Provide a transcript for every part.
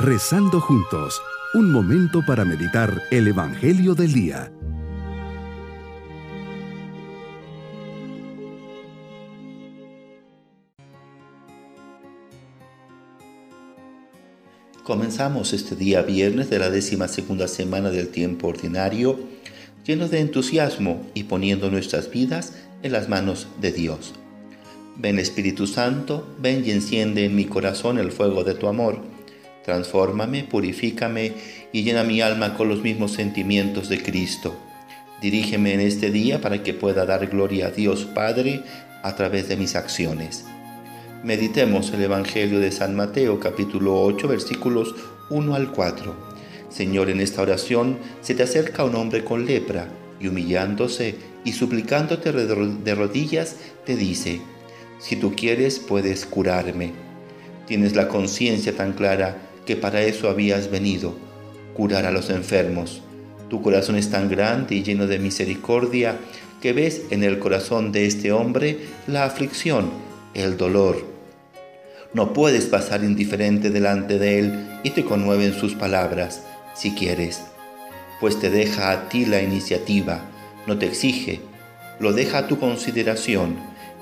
Rezando juntos, un momento para meditar el Evangelio del Día. Comenzamos este día viernes de la décima segunda semana del tiempo ordinario, llenos de entusiasmo y poniendo nuestras vidas en las manos de Dios. Ven Espíritu Santo, ven y enciende en mi corazón el fuego de tu amor Transfórmame, purifícame y llena mi alma con los mismos sentimientos de Cristo. Dirígeme en este día para que pueda dar gloria a Dios Padre a través de mis acciones. Meditemos el Evangelio de San Mateo capítulo 8 versículos 1 al 4. Señor, en esta oración se te acerca un hombre con lepra y humillándose y suplicándote de rodillas te dice, si tú quieres puedes curarme. Tienes la conciencia tan clara que para eso habías venido, curar a los enfermos. Tu corazón es tan grande y lleno de misericordia que ves en el corazón de este hombre la aflicción, el dolor. No puedes pasar indiferente delante de él y te conmueven sus palabras, si quieres, pues te deja a ti la iniciativa, no te exige, lo deja a tu consideración.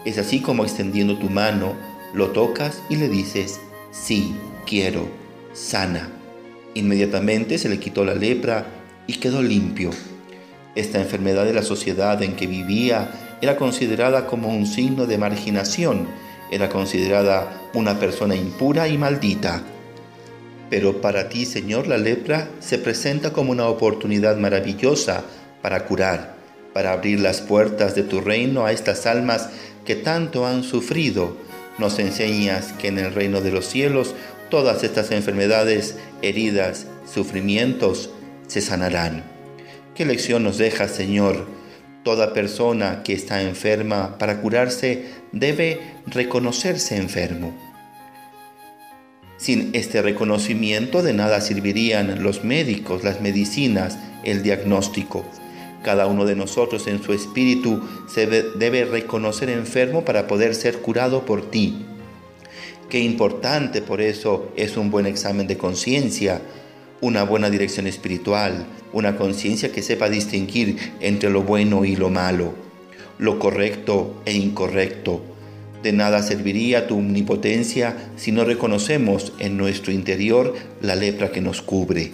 Es así como extendiendo tu mano, lo tocas y le dices, sí, quiero sana. Inmediatamente se le quitó la lepra y quedó limpio. Esta enfermedad de la sociedad en que vivía era considerada como un signo de marginación, era considerada una persona impura y maldita. Pero para ti, Señor, la lepra se presenta como una oportunidad maravillosa para curar, para abrir las puertas de tu reino a estas almas que tanto han sufrido. Nos enseñas que en el reino de los cielos todas estas enfermedades, heridas, sufrimientos se sanarán. ¿Qué lección nos deja, Señor? Toda persona que está enferma para curarse debe reconocerse enfermo. Sin este reconocimiento de nada servirían los médicos, las medicinas, el diagnóstico. Cada uno de nosotros en su espíritu se debe reconocer enfermo para poder ser curado por ti. Qué importante por eso es un buen examen de conciencia, una buena dirección espiritual, una conciencia que sepa distinguir entre lo bueno y lo malo, lo correcto e incorrecto. De nada serviría tu omnipotencia si no reconocemos en nuestro interior la lepra que nos cubre.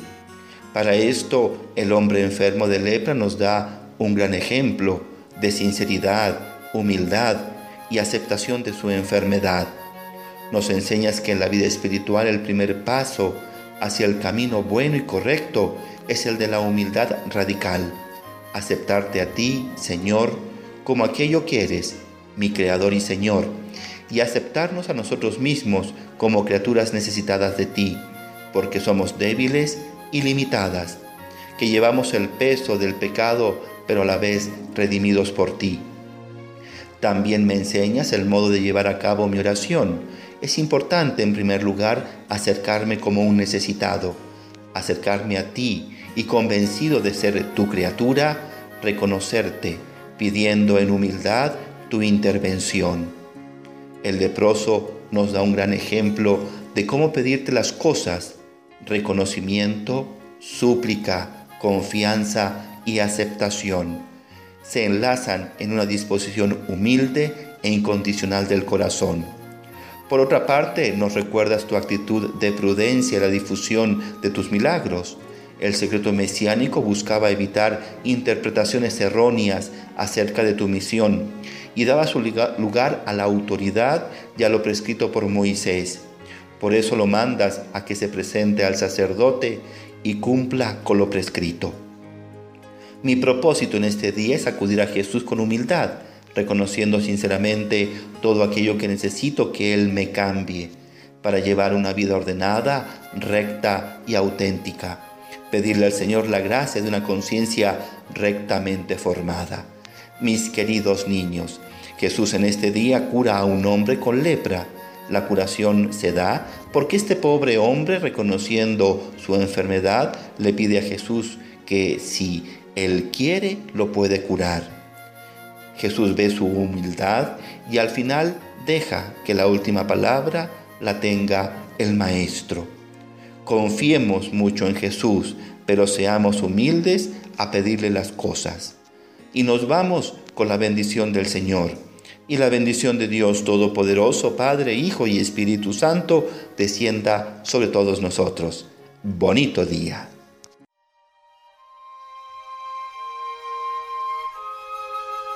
Para esto, el hombre enfermo de lepra nos da un gran ejemplo de sinceridad, humildad y aceptación de su enfermedad. Nos enseñas que en la vida espiritual el primer paso hacia el camino bueno y correcto es el de la humildad radical. Aceptarte a ti, Señor, como aquello que eres, mi Creador y Señor, y aceptarnos a nosotros mismos como criaturas necesitadas de ti, porque somos débiles y limitadas, que llevamos el peso del pecado, pero a la vez redimidos por ti. También me enseñas el modo de llevar a cabo mi oración, es importante en primer lugar acercarme como un necesitado, acercarme a ti y convencido de ser tu criatura, reconocerte, pidiendo en humildad tu intervención. El leproso nos da un gran ejemplo de cómo pedirte las cosas, reconocimiento, súplica, confianza y aceptación. Se enlazan en una disposición humilde e incondicional del corazón por otra parte, nos recuerdas tu actitud de prudencia en la difusión de tus milagros. El secreto mesiánico buscaba evitar interpretaciones erróneas acerca de tu misión y daba su lugar a la autoridad y a lo prescrito por Moisés. Por eso lo mandas a que se presente al sacerdote y cumpla con lo prescrito. Mi propósito en este día es acudir a Jesús con humildad reconociendo sinceramente todo aquello que necesito que Él me cambie para llevar una vida ordenada, recta y auténtica. Pedirle al Señor la gracia de una conciencia rectamente formada. Mis queridos niños, Jesús en este día cura a un hombre con lepra. La curación se da porque este pobre hombre, reconociendo su enfermedad, le pide a Jesús que si Él quiere, lo puede curar. Jesús ve su humildad y al final deja que la última palabra la tenga el Maestro. Confiemos mucho en Jesús, pero seamos humildes a pedirle las cosas. Y nos vamos con la bendición del Señor. Y la bendición de Dios Todopoderoso, Padre, Hijo y Espíritu Santo, descienda sobre todos nosotros. Bonito día.